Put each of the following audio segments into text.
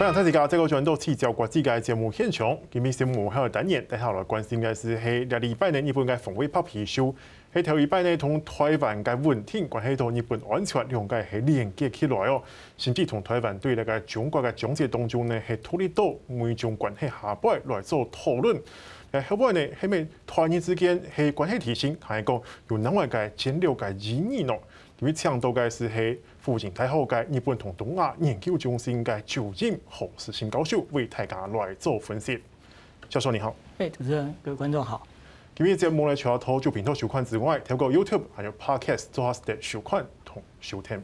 欢迎大家再个转到聚焦国际嘅节目现场。今日节目还有单元，大家来关心嘅是喺两礼拜呢，日本该防卫白皮书，喺头礼拜呢同台湾嘅稳定关系到日本安全两个系连接起来哦。甚至同台湾对那个中国嘅总结当中呢，系脱离到每种关系下摆来做讨论。诶后摆呢，系咪台日之间系关系提升，还系讲有另外个战略个意义呢？因为倡导嘅是系。附近太好嘅日本同东亚研究中心嘅主任何世新教授为大家来做分析。教授你好，诶，主持人各位观众好。今日节目咧，除了透过平台收看之外，透过 YouTube 还有 Podcast 做下的收看同收听。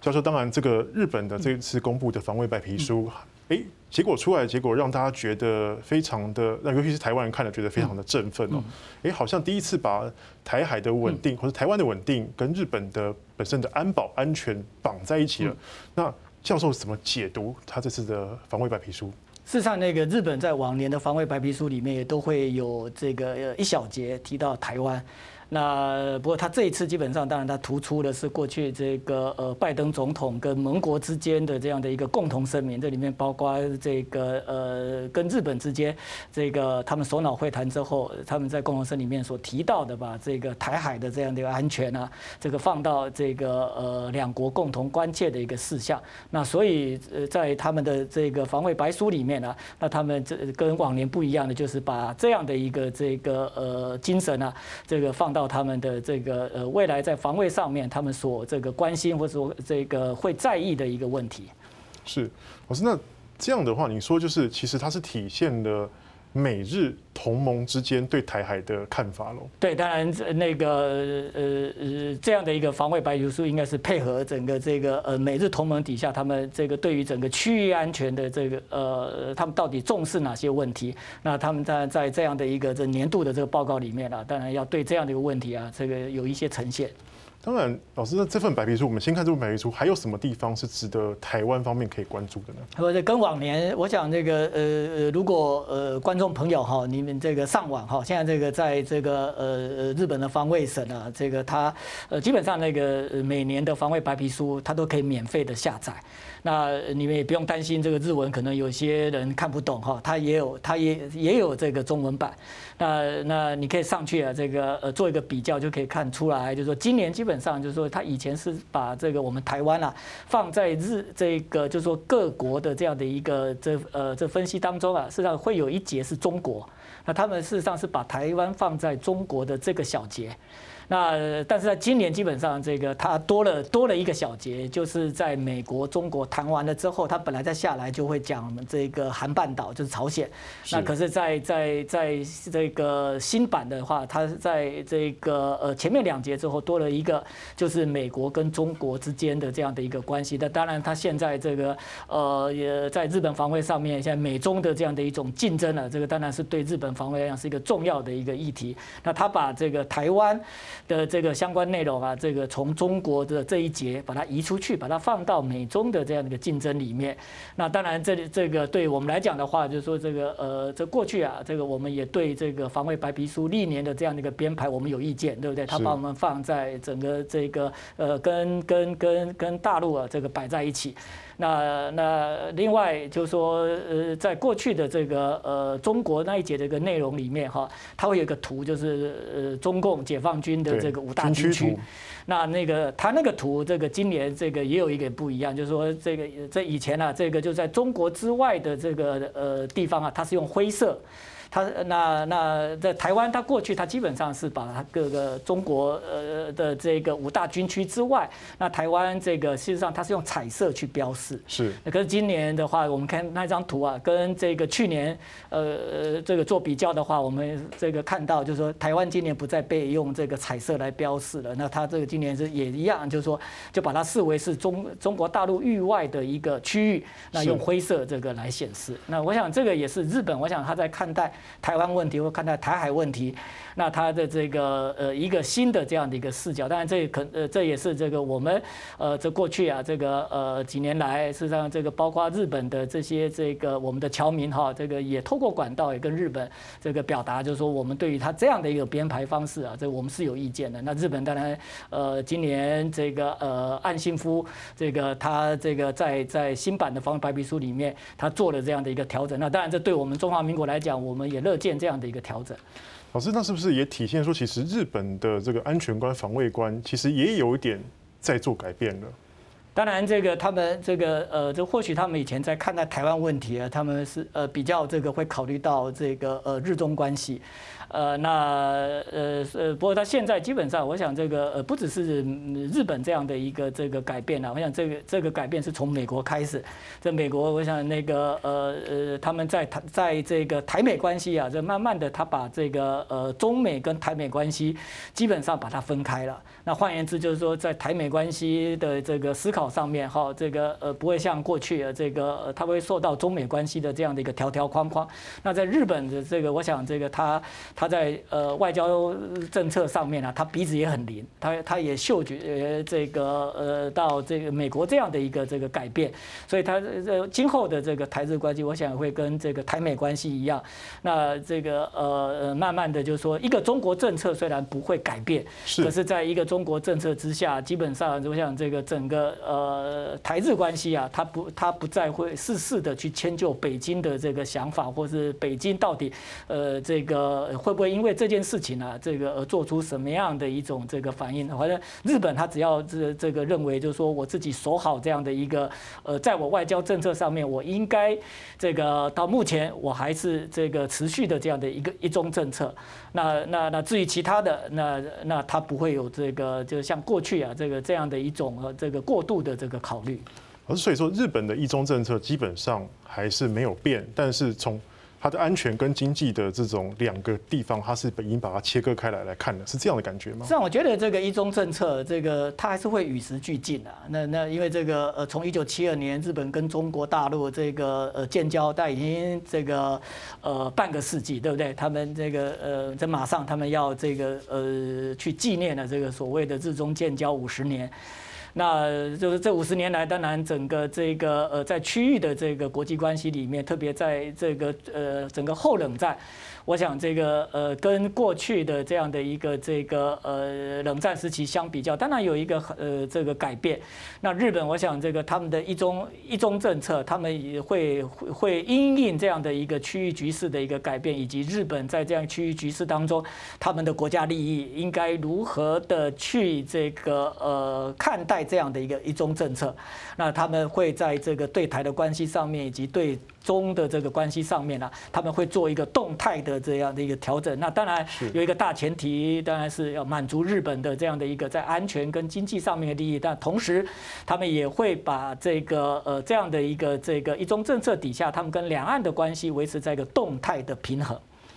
教授，当然，这个日本的这次公布的防卫白皮书。嗯哎，结果出来，结果让大家觉得非常的，那尤其是台湾人看了觉得非常的振奋哦。哎，好像第一次把台海的稳定或者台湾的稳定跟日本的本身的安保安全绑在一起了。那教授怎么解读他这次的防卫白皮书？事实上，那个日本在往年的防卫白皮书里面也都会有这个一小节提到台湾。那不过他这一次基本上，当然他突出的是过去这个呃拜登总统跟盟国之间的这样的一个共同声明，这里面包括这个呃跟日本之间这个他们首脑会谈之后，他们在共同声里面所提到的把这个台海的这样的一个安全啊，这个放到这个呃两国共同关切的一个事项。那所以呃在他们的这个防卫白书里面呢，那他们这跟往年不一样的就是把这样的一个这个呃精神啊，这个放到。他们的这个呃未来在防卫上面，他们所这个关心或者说这个会在意的一个问题，是，老师，那这样的话，你说就是其实它是体现的。美日同盟之间对台海的看法喽？对，当然那个呃呃这样的一个防卫白皮书，应该是配合整个这个呃美日同盟底下，他们这个对于整个区域安全的这个呃，他们到底重视哪些问题？那他们在在这样的一个这年度的这个报告里面啊，当然要对这样的一个问题啊，这个有一些呈现。当然，老师，那这份白皮书，我们先看这份白皮书，还有什么地方是值得台湾方面可以关注的呢？或者跟往年，我想这个呃，如果呃观众朋友哈，你们这个上网哈，现在这个在这个呃呃日本的防卫省啊，这个它呃基本上那个每年的防卫白皮书，它都可以免费的下载。那你们也不用担心这个日文可能有些人看不懂哈，它也有 它也也有这个中文版。那那你可以上去啊，这个呃做一个比较就可以看出来，就是说今年基本上就是说他以前是把这个我们台湾啊放在日这个就是说各国的这样的一个这呃这分析当中啊，事实上会有一节是中国，那他们事实上是把台湾放在中国的这个小节。那但是在今年基本上这个它多了多了一个小节，就是在美国、中国谈完了之后，它本来再下来就会讲这个韩半岛，就是朝鲜。那可是在在在这个新版的话，它在这个呃前面两节之后多了一个，就是美国跟中国之间的这样的一个关系。那当然，它现在这个呃也在日本防卫上面，现在美中的这样的一种竞争呢，这个当然是对日本防卫来讲是一个重要的一个议题。那他把这个台湾。的这个相关内容啊，这个从中国的这一节把它移出去，把它放到美中的这样的一个竞争里面。那当然，这这个对我们来讲的话，就是说这个呃，这过去啊，这个我们也对这个防卫白皮书历年的这样的一个编排，我们有意见，对不对？他把我们放在整个这个呃，跟跟跟跟大陆啊这个摆在一起。那那另外就是说，呃，在过去的这个呃中国那一节这个内容里面哈，它会有一个图，就是呃中共解放军的这个五大军区。那那个他那个图，这个今年这个也有一点不一样，就是说这个在以前啊，这个就在中国之外的这个呃地方啊，它是用灰色。它那那在台湾，他过去他基本上是把它各个中国呃的这个五大军区之外，那台湾这个事实上它是用彩色去标示。是。那可是今年的话，我们看那张图啊，跟这个去年呃这个做比较的话，我们这个看到就是说，台湾今年不再被用这个彩色来标示了。那它这个今年是也一样，就是说就把它视为是中中国大陆域外的一个区域，那用灰色这个来显示。那我想这个也是日本，我想他在看待。台湾问题或看待台海问题，那他的这个呃一个新的这样的一个视角。当然这可呃这也是这个我们呃这过去啊这个呃几年来，事实上这个包括日本的这些这个我们的侨民哈，这个也透过管道也跟日本这个表达，就是说我们对于他这样的一个编排方式啊，这我们是有意见的。那日本当然呃今年这个呃岸信夫这个他这个在在新版的防白皮书里面，他做了这样的一个调整。那当然这对我们中华民国来讲，我们也乐见这样的一个调整。老师，那是不是也体现说，其实日本的这个安全观、防卫观，其实也有一点在做改变了？当然，这个他们这个呃，这或许他们以前在看待台湾问题啊，他们是呃比较这个会考虑到这个呃日中关系。呃，那呃呃，不过他现在基本上，我想这个呃，不只是日本这样的一个这个改变啊，我想这个这个改变是从美国开始。在美国，我想那个呃呃，他们在台在这个台美关系啊，这慢慢的他把这个呃中美跟台美关系基本上把它分开了。那换言之，就是说在台美关系的这个思考上面，哈，这个呃不会像过去的这个，他会受到中美关系的这样的一个条条框框。那在日本的这个，我想这个他他。他在呃外交政策上面啊，他鼻子也很灵，他他也嗅觉这个呃到这个美国这样的一个这个改变，所以他呃今后的这个台日关系，我想会跟这个台美关系一样。那这个呃慢慢的就是说，一个中国政策虽然不会改变，可是在一个中国政策之下，基本上我想这个整个呃台日关系啊，他不他不再会事事的去迁就北京的这个想法，或是北京到底呃这个会。会不会因为这件事情啊，这个而做出什么样的一种这个反应？反正日本他只要这这个认为，就是说我自己守好这样的一个呃，在我外交政策上面，我应该这个到目前我还是这个持续的这样的一个一中政策。那那那至于其他的，那那他不会有这个，就像过去啊这个这样的一种呃这个过度的这个考虑。而所以说，日本的一中政策基本上还是没有变，但是从它的安全跟经济的这种两个地方，它是已经把它切割开来来看的，是这样的感觉吗？是啊，我觉得这个一中政策，这个它还是会与时俱进的。那那因为这个呃，从一九七二年日本跟中国大陆这个呃建交，但已经这个呃半个世纪，对不对？他们这个呃，这马上他们要这个呃去纪念了这个所谓的日中建交五十年。那就是这五十年来，当然整个这个呃，在区域的这个国际关系里面，特别在这个呃整个后冷战。我想这个呃，跟过去的这样的一个这个呃冷战时期相比较，当然有一个呃这个改变。那日本，我想这个他们的一中一中政策，他们也会会因应这样的一个区域局势的一个改变，以及日本在这样区域局势当中，他们的国家利益应该如何的去这个呃看待这样的一个一中政策。那他们会在这个对台的关系上面，以及对中的这个关系上面呢，他们会做一个动态的这样的一个调整。那当然有一个大前提，当然是要满足日本的这样的一个在安全跟经济上面的利益。但同时，他们也会把这个呃这样的一个这个一中政策底下，他们跟两岸的关系维持在一个动态的平衡。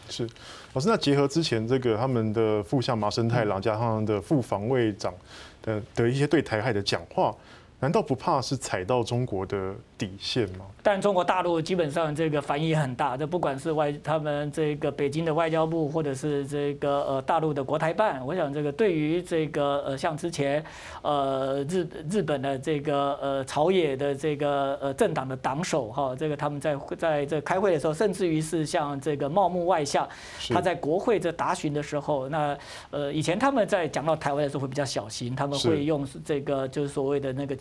是，老师，那结合之前这个他们的副相麻生太郎加上他们的副防卫长的的一些对台海的讲话。难道不怕是踩到中国的底线吗？但中国大陆基本上这个反应也很大，这不管是外他们这个北京的外交部，或者是这个呃大陆的国台办，我想这个对于这个呃像之前呃日日本的这个呃朝野的这个呃政党的党首哈，这个他们在在这开会的时候，甚至于是像这个茂木外相，他在国会这答询的时候，那呃以前他们在讲到台湾的时候会比较小心，他们会用这个就是所谓的那个。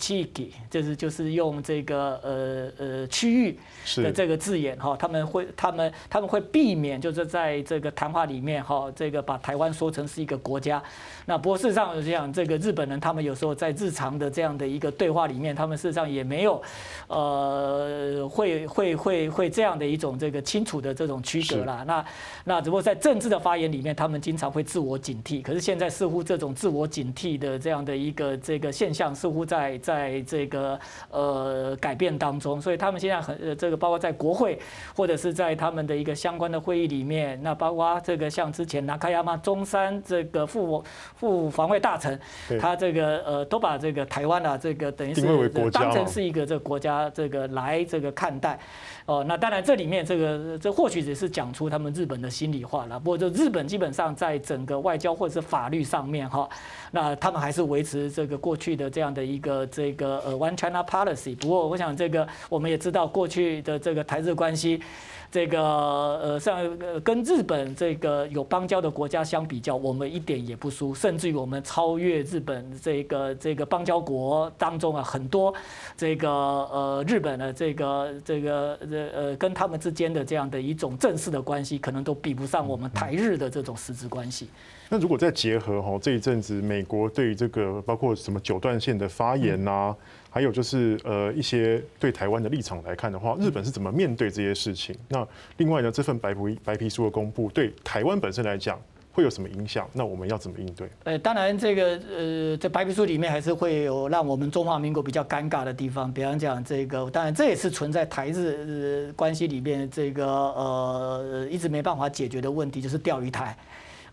就是就是用这个呃呃区域的这个字眼哈，他们会他们他们会避免就是在这个谈话里面哈，这个把台湾说成是一个国家。那不过事实上，我想这个日本人他们有时候在日常的这样的一个对话里面，他们事实上也没有呃会会会会这样的一种这个清楚的这种区隔啦。那那只不过在政治的发言里面，他们经常会自我警惕。可是现在似乎这种自我警惕的这样的一个这个现象，似乎在在在这个呃改变当中，所以他们现在很呃这个包括在国会或者是在他们的一个相关的会议里面，那包括这个像之前拿卡亚马中山这个副副防卫大臣，他这个呃都把这个台湾啊这个等于是当成是一个这个国家这个来这个看待。哦，那当然，这里面这个这或许只是讲出他们日本的心里话了。不过，就日本基本上在整个外交或者是法律上面哈，那他们还是维持这个过去的这样的一个这个呃 One China Policy。不过，我想这个我们也知道过去的这个台日关系。这个呃，像呃，跟日本这个有邦交的国家相比较，我们一点也不输，甚至于我们超越日本这个这个邦交国当中啊，很多这个呃日本的这个这个呃呃跟他们之间的这样的一种正式的关系，可能都比不上我们台日的这种实质关系。那如果再结合哈这一阵子美国对于这个包括什么九段线的发言呐、还有就是呃一些对台湾的立场来看的话，日本是怎么面对这些事情？那另外呢，这份白皮白皮书的公布对台湾本身来讲会有什么影响？那我们要怎么应对？呃，当然这个呃在白皮书里面还是会有让我们中华民国比较尴尬的地方，比方讲这个，当然这也是存在台日关系里面这个呃一直没办法解决的问题，就是钓鱼台。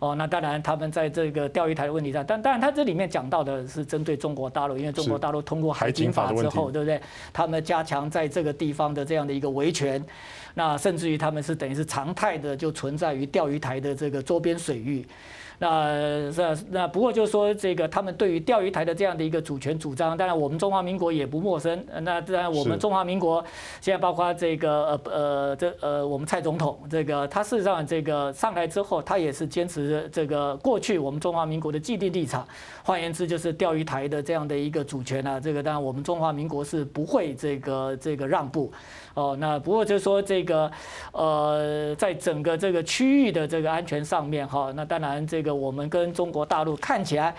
哦，那当然，他们在这个钓鱼台的问题上，但当然，他这里面讲到的是针对中国大陆，因为中国大陆通过海警法之后，对不对？他们加强在这个地方的这样的一个维权，那甚至于他们是等于是常态的就存在于钓鱼台的这个周边水域。那那那不过就是说，这个他们对于钓鱼台的这样的一个主权主张，当然我们中华民国也不陌生。那当然我们中华民国现在包括这个呃呃这呃我们蔡总统这个他事实上这个上台之后，他也是坚持这个过去我们中华民国的既定立场。换言之，就是钓鱼台的这样的一个主权啊，这个当然我们中华民国是不会这个这个让步。哦，那不过就是说这个呃在整个这个区域的这个安全上面哈，那当然这个。我们跟中国大陆看起来，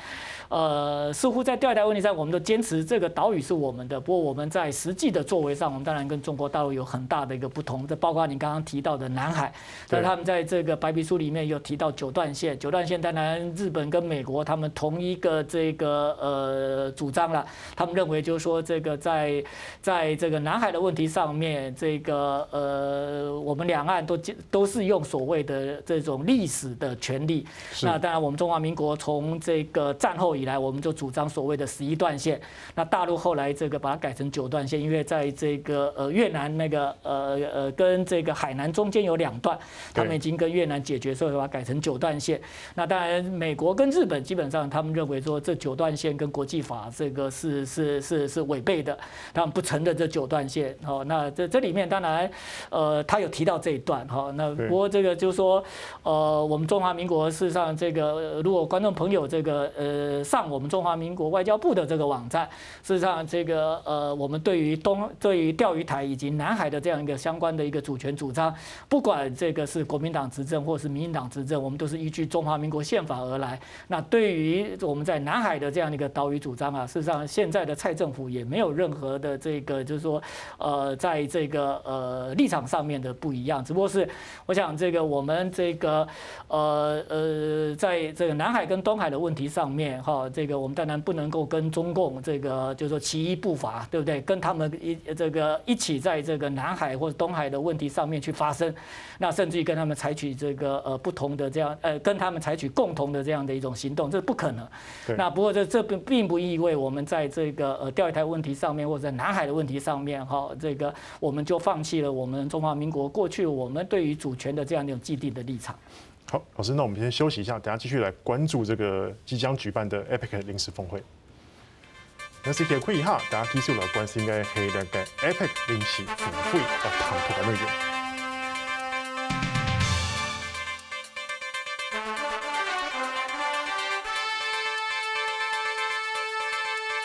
呃，似乎在钓鱼台问题上，我们都坚持这个岛屿是我们的。不过我们在实际的作为上，我们当然跟中国大陆有很大的一个不同。这包括你刚刚提到的南海，但他们在这个白皮书里面有提到九段线。九段线当然日本跟美国他们同一个这个呃主张了，他们认为就是说这个在在这个南海的问题上面，这个呃我们两岸都都是用所谓的这种历史的权利。那当然我们中华民国从这个战后以来，我们就主张所谓的十一段线。那大陆后来这个把它改成九段线，因为在这个呃越南那个呃呃跟这个海南中间有两段，他们已经跟越南解决，所以把它改成九段线。那当然美国跟日本基本上他们认为说这九段线跟国际法这个是是是是违背的，他们不承认这九段线。哦，那这这里面当然呃他有提到这一段哈。那不过这个就是说呃我们中华民国事实上这个如果观众朋友这个呃。上我们中华民国外交部的这个网站，事实上，这个呃，我们对于东对于钓鱼台以及南海的这样一个相关的一个主权主张，不管这个是国民党执政或是民进党执政，我们都是依据中华民国宪法而来。那对于我们在南海的这样一个岛屿主张啊，事实上，现在的蔡政府也没有任何的这个就是说呃，在这个呃立场上面的不一样，只不过是我想这个我们这个呃呃，在这个南海跟东海的问题上面哈。这个我们当然不能够跟中共这个就是说其一步伐，对不对？跟他们一这个一起在这个南海或者东海的问题上面去发生，那甚至于跟他们采取这个呃不同的这样呃跟他们采取共同的这样的一种行动，这是不可能。那不过这这并并不意味我们在这个呃钓鱼台问题上面或者在南海的问题上面哈，这个我们就放弃了我们中华民国过去我们对于主权的这样一种既定的立场。好，老师，那我们先休息一下，等下继续来关注这个即将举办的 Epic 临时峰会。那是会议哈，大家继续来关心的系那个 Epic 临时峰会的谈判内容。